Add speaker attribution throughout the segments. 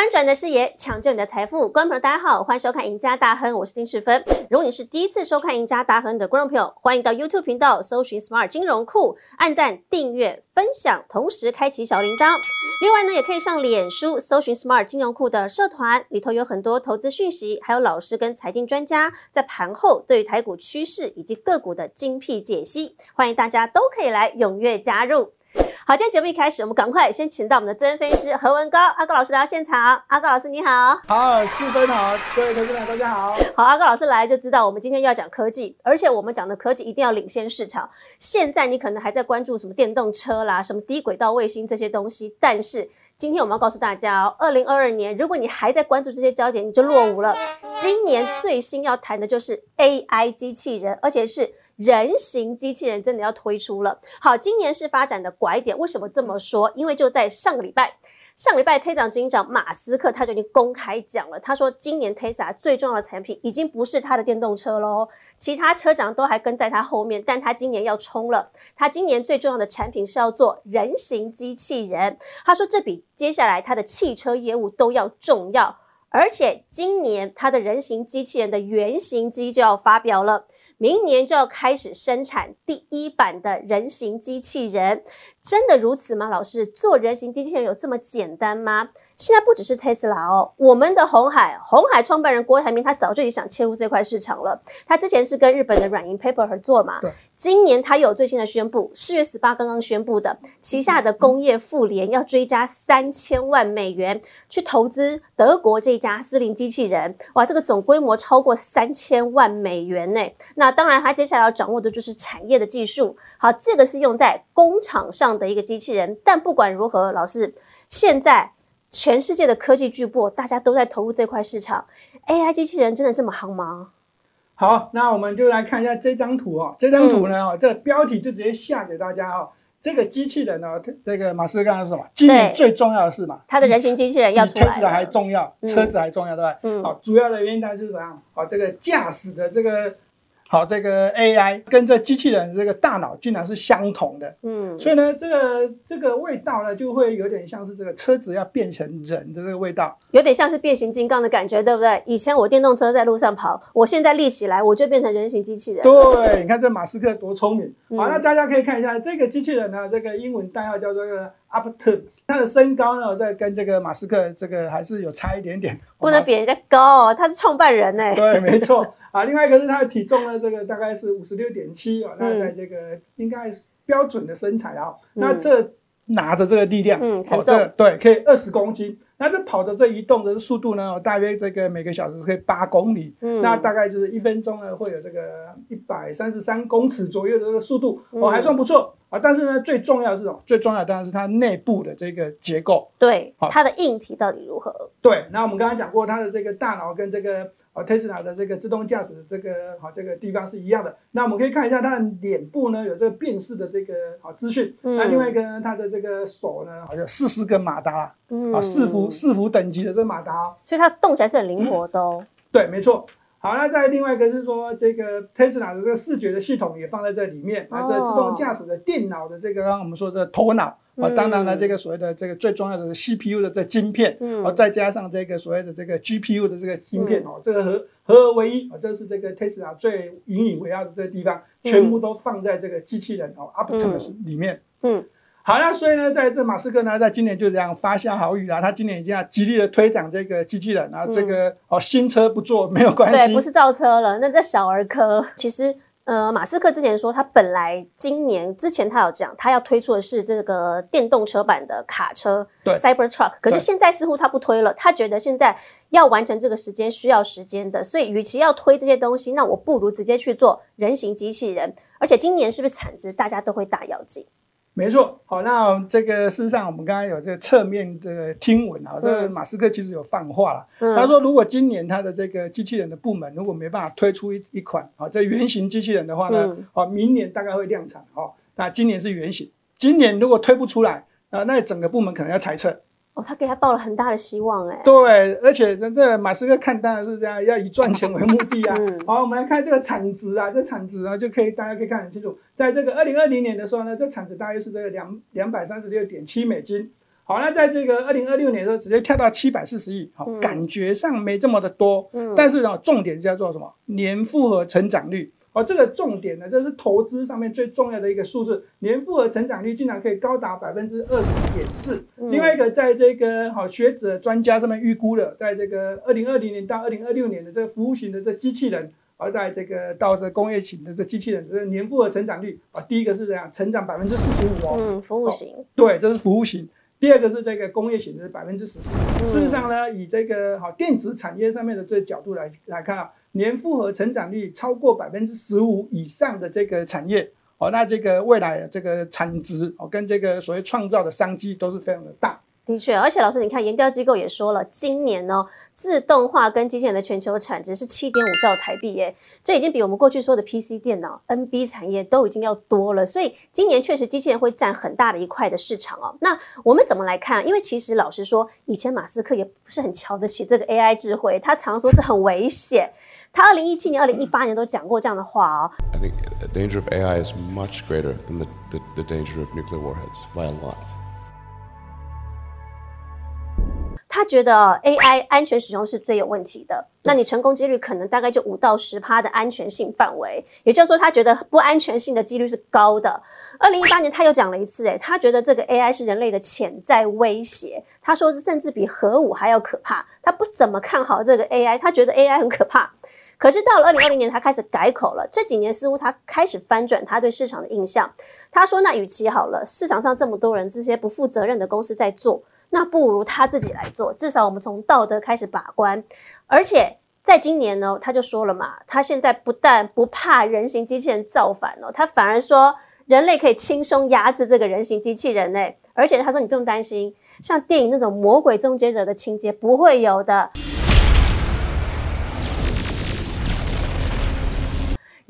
Speaker 1: 翻转的视野，抢救你的财富。观众朋友，大家好，欢迎收看《赢家大亨》，我是丁世芬。如果你是第一次收看《赢家大亨》的观众朋友，欢迎到 YouTube 频道搜寻 Smart 金融库，按赞、订阅、分享，同时开启小铃铛。另外呢，也可以上脸书搜寻 Smart 金融库的社团，里头有很多投资讯息，还有老师跟财经专家在盘后对于台股趋势以及个股的精辟解析，欢迎大家都可以来踊跃加入。好，今天节目一开始，我们赶快先请到我们的资深分析师何文高阿高老师来到现场。阿高老师你好，
Speaker 2: 好，四分好，各位投资者大家好。
Speaker 1: 好，阿高老师来就知道我们今天要讲科技，而且我们讲的科技一定要领先市场。现在你可能还在关注什么电动车啦、什么低轨道卫星这些东西，但是今天我们要告诉大家哦，二零二二年如果你还在关注这些焦点，你就落伍了。今年最新要谈的就是 AI 机器人，而且是。人形机器人真的要推出了，好，今年是发展的拐点。为什么这么说？因为就在上个礼拜，上个礼拜，Tesla 执行长马斯克他就已经公开讲了，他说今年 Tesla 最重要的产品已经不是他的电动车喽，其他车长都还跟在他后面，但他今年要冲了，他今年最重要的产品是要做人形机器人。他说这比接下来他的汽车业务都要重要，而且今年他的人形机器人的原型机就要发表了。明年就要开始生产第一版的人形机器人，真的如此吗？老师，做人形机器人有这么简单吗？现在不只是特斯拉哦，我们的红海，红海创办人郭台铭他早就已经想切入这块市场了。他之前是跟日本的软银 Paper 合作嘛？今年他有最新的宣布，四月十八刚刚宣布的，旗下的工业妇联要追加三千万美元去投资德国这家私灵机器人。哇，这个总规模超过三千万美元呢。那当然，他接下来要掌握的就是产业的技术。好，这个是用在工厂上的一个机器人。但不管如何，老师现在。全世界的科技巨擘，大家都在投入这块市场。AI 机器人真的这么夯吗？
Speaker 2: 好，那我们就来看一下这张图哦。这张图呢，哦，这标题就直接下给大家哦。这个机器人呢，这个马斯克刚才说什么？今年最重要的是嘛？
Speaker 1: 他的人形机器人要出来。
Speaker 2: 车子还重要，车子还重要，对吧？嗯。好，主要的原因它是怎样？好，这个驾驶的这个。好，这个 AI 跟这机器人这个大脑竟然是相同的，嗯，所以呢，这个这个味道呢，就会有点像是这个车子要变成人的这个味道，
Speaker 1: 有点像是变形金刚的感觉，对不对？以前我电动车在路上跑，我现在立起来，我就变成人形机器人。
Speaker 2: 对，你看这马斯克多聪明。好，那大家可以看一下这个机器人呢，这个英文代号叫做 Optimus，它的身高呢，在跟这个马斯克这个还是有差一点点，
Speaker 1: 不能比人家高，他是创办人呢。
Speaker 2: 对，没错。啊，另外一个是他的体重呢，这个大概是五十六点七哦，那在这个应该是标准的身材啊。那这拿着这个力量，
Speaker 1: 嗯，承重，
Speaker 2: 对，可以二十公斤。那这跑的这移动的速度呢，大约这个每个小时可以八公里，嗯，那大概就是一分钟呢会有这个一百三十三公尺左右的这个速度，哦，还算不错啊。但是呢，最重要是什么？最重要当然是它内部的这个结构，
Speaker 1: 对，它的硬体到底如何？
Speaker 2: 对，那我们刚才讲过，它的这个大脑跟这个。啊，Tesla 的这个自动驾驶的这个好这个地方是一样的。那我们可以看一下它的脸部呢，有这个辨识的这个好资讯。那另外一个呢，它的这个手呢，好像四十根马达，啊，四伏四伏等级的这个马达，
Speaker 1: 所以它动起来是很灵活的哦。
Speaker 2: 对，没错。好，那再另外一个是说，这个 Tesla 的这个视觉的系统也放在这里面，啊，这自动驾驶的电脑的这个，刚刚我们说的头脑。啊，当然了，这个所谓的这个最重要的 CPU 的这晶片，啊，再加上这个所谓的这个 GPU 的这个晶片哦，这个合合而为一啊，这是这个 Tesla 最引以为傲的这个地方，全部都放在这个机器人哦 Optimus 里面。嗯，好，那所以呢，在这马斯克呢，在今年就这样发下好语啦，他今年已经要极力的推展这个机器人啊，这个哦新车不做没有关系，
Speaker 1: 对，不是造车了，那这小儿科，其实。呃，马斯克之前说，他本来今年之前他有讲，他要推出的是这个电动车版的卡车，Cyber Truck。可是现在似乎他不推了，他觉得现在要完成这个时间需要时间的，所以与其要推这些东西，那我不如直接去做人形机器人。而且今年是不是产值大家都会大要紧？
Speaker 2: 没错，好，那这个事实上，我们刚刚有这个侧面的听闻啊，这个马斯克其实有放话了，他说如果今年他的这个机器人的部门如果没办法推出一一款啊这原型机器人的话呢，啊，明年大概会量产，哦，那今年是原型，今年如果推不出来啊，那整个部门可能要裁撤。
Speaker 1: 他给他抱了很大的希望，哎，
Speaker 2: 对，而且这这马斯克看当然是这样，要以赚钱为目的啊。好，我们来看这个产值啊，这产值啊就可以大家可以看很清楚，在这个二零二零年的时候呢，这产值大约是这个两两百三十六点七美金。好，那在这个二零二六年的时候，直接跳到七百四十亿，好，感觉上没这么的多，嗯，但是呢，重点叫做什么？年复合成长率。哦，这个重点呢，这是投资上面最重要的一个数字，年复合成长率竟然可以高达百分之二十点四。另外一个，在这个好学者专家上面预估了，在这个二零二零年到二零二六年的这个服务型的这机器人，而在这个到这工业型的这机器人，这年复合成长率啊，第一个是这样，成长百分之四十五哦。
Speaker 1: 嗯，服务型。
Speaker 2: 对，这是服务型。第二个是这个工业型的百分之十四。事实上呢，以这个好电子产业上面的这个角度来来看啊。年复合成长率超过百分之十五以上的这个产业，哦，那这个未来这个产值哦，跟这个所谓创造的商机都是非常的大。
Speaker 1: 的确，而且老师，你看研调机构也说了，今年呢，自动化跟机器人的全球产值是七点五兆台币耶，这已经比我们过去说的 PC 电脑、NB 产业都已经要多了。所以今年确实机器人会占很大的一块的市场哦。那我们怎么来看？因为其实老实说，以前马斯克也不是很瞧得起这个 AI 智慧，他常说这很危险。他二零一七年、二零一八年都讲过这样的话哦。
Speaker 3: I think the danger of AI is much greater than the the the danger of nuclear warheads by a lot.
Speaker 1: 他觉得 AI 安全使用是最有问题的，那你成功几率可能大概就五到十趴的安全性范围，也就是说，他觉得不安全性的几率是高的。二零一八年他又讲了一次，诶，他觉得这个 AI 是人类的潜在威胁，他说甚至比核武还要可怕。他不怎么看好这个 AI，他觉得 AI 很可怕。可是到了二零二零年，他开始改口了。这几年似乎他开始翻转他对市场的印象。他说：“那与其好了，市场上这么多人这些不负责任的公司在做，那不如他自己来做。至少我们从道德开始把关。而且在今年呢，他就说了嘛，他现在不但不怕人形机器人造反哦，他反而说人类可以轻松压制这个人形机器人呢。而且他说你不用担心，像电影那种魔鬼终结者的情节不会有的。”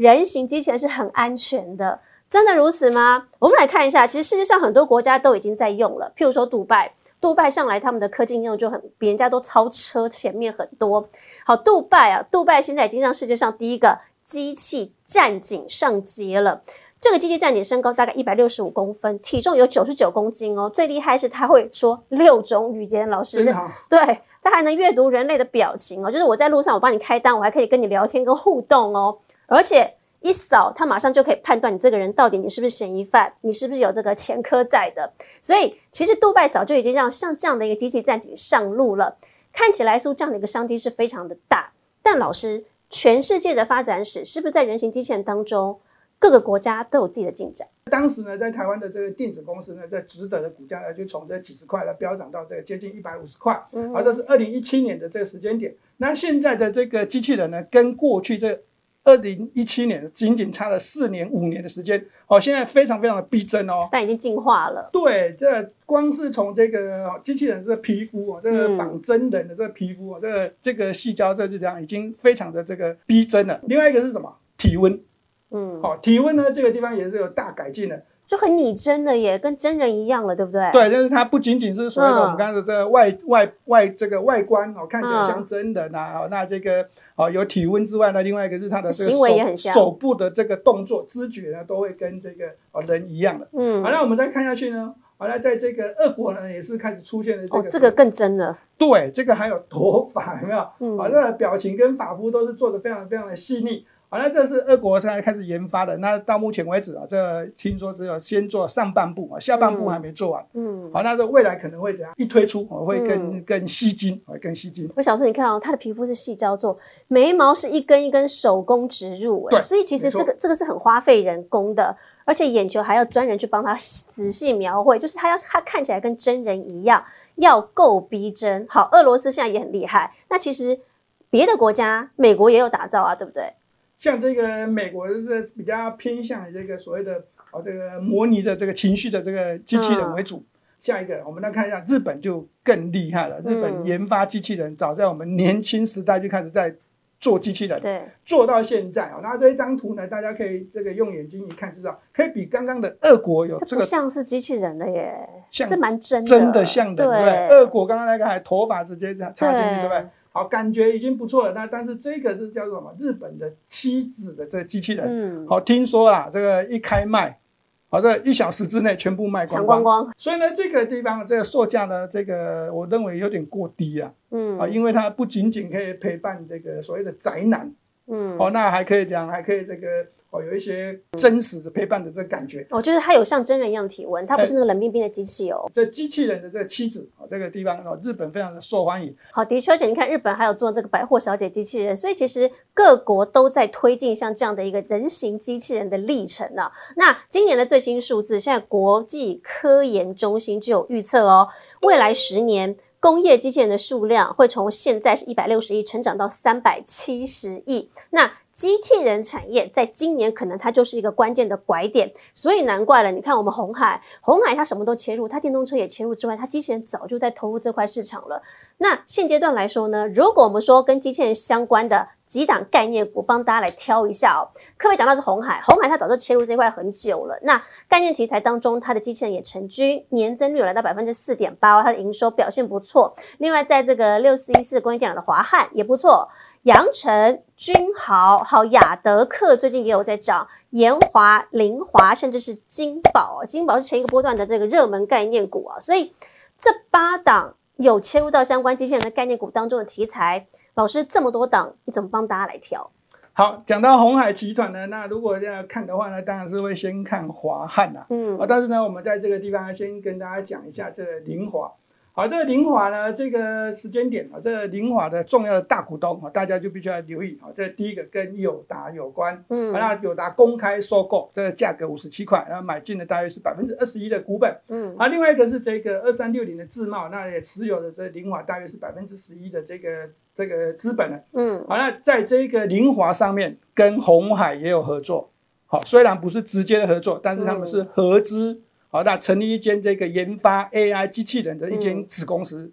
Speaker 1: 人形机器人是很安全的，真的如此吗？我们来看一下，其实世界上很多国家都已经在用了，譬如说杜拜，杜拜上来他们的科技应用就很比人家都超车前面很多。好，杜拜啊，杜拜现在已经让世界上第一个机器战警上街了。这个机器战警身高大概一百六十五公分，体重有九十九公斤哦。最厉害是它会说六种语言，老师对，它还能阅读人类的表情哦。就是我在路上，我帮你开单，我还可以跟你聊天跟互动哦。而且一扫，他马上就可以判断你这个人到底你是不是嫌疑犯，你是不是有这个前科在的。所以其实杜拜早就已经让像这样的一个机器战警上路了，看起来说这样的一个商机是非常的大。但老师，全世界的发展史是不是在人形机器人当中，各个国家都有自己的进展？
Speaker 2: 当时呢，在台湾的这个电子公司呢，在值得的股价呢，就从这几十块呢飙涨到这个接近一百五十块，而这是二零一七年的这个时间点。那现在的这个机器人呢，跟过去这二零一七年仅仅差了四年五年的时间，哦，现在非常非常的逼真哦，
Speaker 1: 但已经进化了。
Speaker 2: 对，这光是从这个机器人这个皮肤哦，这个仿真人的这个皮肤哦，这个这个细胶这就这样已经非常的这个逼真了。另外一个是什么？体温，嗯，好，体温呢这个地方也是有大改进的。
Speaker 1: 就很拟真的耶，跟真人一样了，对不对？
Speaker 2: 对，就是它不仅仅是所谓的我们刚才的这个外外外这个外观哦，看起来像真的那那这个哦有体温之外呢，另外一个是它的
Speaker 1: 行为也很像，
Speaker 2: 手部的这个动作知觉呢都会跟这个哦人一样的。嗯，好，那我们再看下去呢，好，那在这个俄国呢也是开始出现了这个哦，
Speaker 1: 这个更真了。
Speaker 2: 对，这个还有头发有没有？嗯，啊，这个表情跟发肤都是做的非常非常的细腻。好，那这是俄国现在开始研发的。那到目前为止啊，这听说只有先做上半部啊，下半部还没做完。嗯，好，那这未来可能会怎样？一推出，会更更吸睛，会更吸睛。
Speaker 1: 我小时你看哦，他的皮肤是细胶做，眉毛是一根一根手工植入，
Speaker 2: 对，
Speaker 1: 所以其实这个这个是很花费人工的，而且眼球还要专人去帮他仔细描绘，就是他要他看起来跟真人一样，要够逼真。好，俄罗斯现在也很厉害。那其实别的国家，美国也有打造啊，对不对？
Speaker 2: 像这个美国是比较偏向这个所谓的哦这个模拟的这个情绪的这个机器人为主。下一个我们来看一下日本就更厉害了。日本研发机器人早在我们年轻时代就开始在做机器人，
Speaker 1: 对，
Speaker 2: 做到现在啊。那这一张图呢，大家可以这个用眼睛一看就知道，可以比刚刚的俄国有这个
Speaker 1: 像是机器人的耶，这蛮真的，
Speaker 2: 真的像的，对。俄国刚刚那个还头发直接插进去，对不对？好，感觉已经不错了。那但是这个是叫做什么？日本的妻子的这个机器人。嗯。好，听说啊，这个一开卖，好，这一小时之内全部卖
Speaker 1: 抢
Speaker 2: 光
Speaker 1: 光光，
Speaker 2: 所以呢，这个地方这个售价呢，这个我认为有点过低啊，
Speaker 1: 嗯
Speaker 2: 啊，因为它不仅仅可以陪伴这个所谓的宅男，
Speaker 1: 嗯，
Speaker 2: 哦，那还可以讲，还可以这个哦，有一些真实的陪伴的这个感觉。
Speaker 1: 哦，就是它有像真人一样体温，它不是那个冷冰冰的机器哦。
Speaker 2: 这机器人的这个妻子哦，这个地方哦，日本非常的受欢迎。
Speaker 1: 好，的确，而且你看日本还有做这个百货小姐机器人，所以其实各国都在推进像这样的一个人形机器人的历程啊。那今年的最新数字，现在国际科研中心就有预测哦，未来十年。工业机器人的数量会从现在是一百六十亿成长到三百七十亿，那机器人产业在今年可能它就是一个关键的拐点，所以难怪了。你看我们红海，红海它什么都切入，它电动车也切入之外，它机器人早就在投入这块市场了。那现阶段来说呢，如果我们说跟机器人相关的几档概念股，帮大家来挑一下哦。科伟讲到是红海，红海它早就切入这块很久了。那概念题材当中，它的机器人也成军，年增率有来到百分之四点八，它的营收表现不错。另外，在这个六四一四工业电脑的华汉也不错。阳城、君豪、好雅德克最近也有在涨，延华、林华，甚至是金宝，金宝是前一个波段的这个热门概念股啊，所以这八档有切入到相关机器人的概念股当中的题材，老师这么多档，你怎么帮大家来挑？
Speaker 2: 好，讲到红海集团呢，那如果要看的话呢，当然是会先看华汉啊、
Speaker 1: 嗯
Speaker 2: 啊，但是呢，我们在这个地方先跟大家讲一下这个林华。好，这个林华呢，这个时间点啊，这个林华的重要的大股东啊，大家就必须要留意啊。这第一个跟友达有关，
Speaker 1: 嗯
Speaker 2: 那友达公开收购，这个价格五十七块，然后买进的大约是百分之二十一的股本。
Speaker 1: 嗯
Speaker 2: 啊，另外一个是这个二三六零的自贸，那也持有的这林华大约是百分之十一的这个这个资本了。
Speaker 1: 嗯
Speaker 2: 好，那在这个林华上面跟红海也有合作。好，虽然不是直接的合作，但是他们是合资。好，那成立一间这个研发 AI 机器人的一间子公司。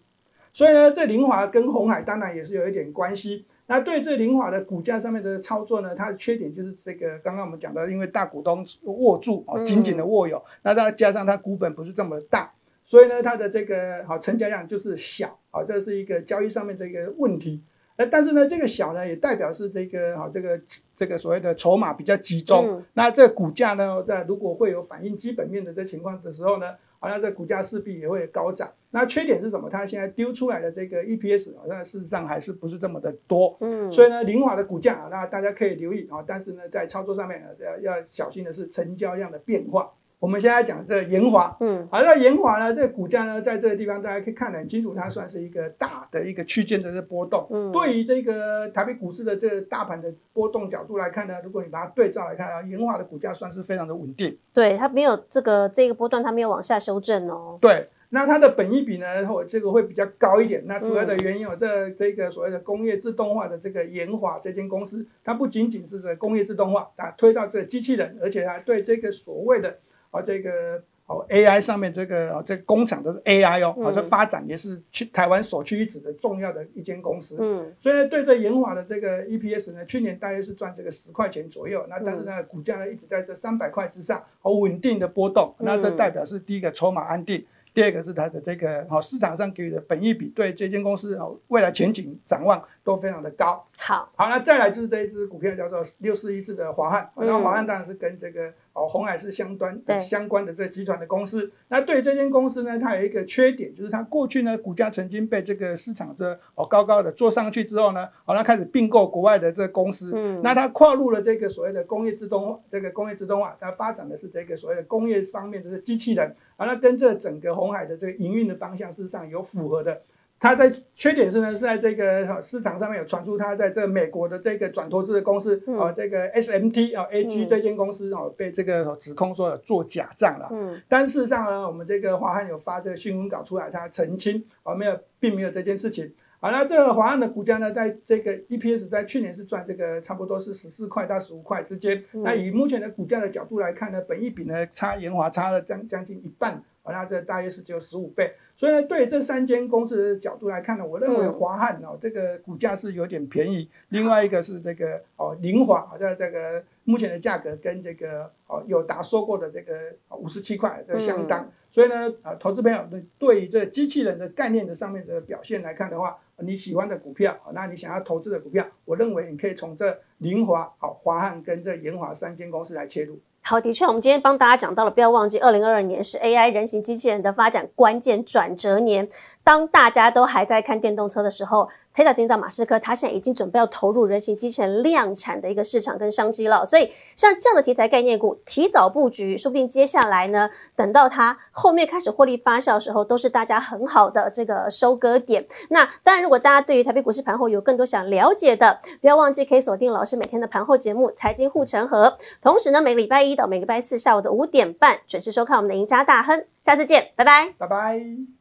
Speaker 2: 所以呢，这林华跟红海当然也是有一点关系。那对这林华的股价上面的操作呢，它的缺点就是这个刚刚我们讲的，因为大股东握住哦，紧紧的握有，那再加上它股本不是这么大，所以呢，它的这个好成交量就是小，好，这是一个交易上面的一个问题。呃，但是呢，这个小呢，也代表是这个好，这个这个所谓的筹码比较集中。
Speaker 1: 嗯
Speaker 2: 那这个股价呢，在如果会有反映基本面的这情况的时候呢，好像这股价势必也会高涨。那缺点是什么？它现在丢出来的这个 EPS 好像事实上还是不是这么的多。
Speaker 1: 嗯，
Speaker 2: 所以呢，凌华的股价啊，那大家可以留意啊，但是呢，在操作上面呃要要小心的是成交量的变化。我们现在讲这个研华，
Speaker 1: 嗯
Speaker 2: 好，那延华呢，这个股价呢，在这个地方大家可以看得很清楚，它算是一个大的一个区间的这波动。
Speaker 1: 嗯
Speaker 2: 对于这个台北股市的这个大盘的波动角度来看呢，如果你把它对照来看啊，延华的股价算是非常的稳定。
Speaker 1: 对，它没有这个这个波段，它没有往下修正哦。
Speaker 2: 对，那它的本益比呢，或这个会比较高一点。那主要的原因有这这个所谓的工业自动化的这个研华这间公司，它不仅仅是这个工业自动化啊，推到这个机器人，而且还对这个所谓的啊这个。哦，AI 上面这个啊，这个工厂都是 AI 哦，好、这发展也是去台湾首屈一指的重要的一间公司。
Speaker 1: 嗯
Speaker 2: 所以呢，对这研华的这个 EPS 呢，去年大约是赚这个十块钱左右，那但是呢，股价呢一直在这三百块之上，好稳定的波动。那这代表是第一个筹码安定，第二个是它的这个好市场上给予的本益比，对这间公司哦未来前景展望都非常的高。
Speaker 1: 好，
Speaker 2: 好，那再来就是这一只股票叫做六四一四的华汉，
Speaker 1: 嗯
Speaker 2: 那华汉当然是跟这个哦红海是相关
Speaker 1: 对
Speaker 2: 相关的这个集团的公司。那对于这间公司呢，它有一个缺点，就是它过去呢股价曾经被这个市场的哦高高的做上去之后呢，好、那开始并购国外的这个公司，
Speaker 1: 嗯
Speaker 2: 那它跨入了这个所谓的工业自动化，这个工业自动化，它发展的是这个所谓的工业方面的这机器人，啊，那跟这整个红海的这个营运的方向事实上有符合的。它在缺点是呢，是在这个呃市场上面有传出它在这个美国的这个转投资的公司
Speaker 1: 嗯
Speaker 2: 啊、这个 SMT 啊、AG
Speaker 1: 嗯
Speaker 2: 这间公司哦、被这个指控说有做假账了。
Speaker 1: 嗯
Speaker 2: 但事实上呢，我们这个华汉有发这个新闻稿出来，他澄清啊、没有，并没有这件事情。好，那这个华汉的股价呢，在这个 EPS 在去年是赚这个差不多是十四块到十五块之间。
Speaker 1: 嗯
Speaker 2: 那以目前的股价的角度来看呢，本益比呢差研华差了将将近一半，好，那这大约是只有十五倍。所以呢，对这三间公司的角度来看呢，我认为
Speaker 1: 嗯
Speaker 2: 华汉哦这个股价是有点便宜。另外一个是这个哦凌华，好像这个目前的价格跟这个哦友达收购的这个五十七块这个相当。所以呢，啊，投资朋友对对于这机器人的概念的上面的表现来看的话，你喜欢的股票，那你想要投资的股票，我认为你可以从这凌华、好华汉跟这延华三间公司来切入。
Speaker 1: 好，的确，我们今天帮大家讲到了，不要忘记，二零二二年是 AI 人形机器人的发展关键转折年。当大家都还在看电动车的时候，Tesla 执行长马斯克他现在已经准备要投入人形机器人量产的一个市场跟商机了。所以，像这样的题材概念股，提早布局，说不定接下来呢，等到它后面开始获利发酵的时候，都是大家很好的这个收割点。那当然，如果大家对于台北股市盘后有更多想了解的，不要忘记可以锁定老师每天的盘后节目《财经护城河》，同时呢，每个礼拜一到每个礼拜四下午的五点半准时收看我们的赢家大亨。下次见，拜拜，
Speaker 2: 拜拜。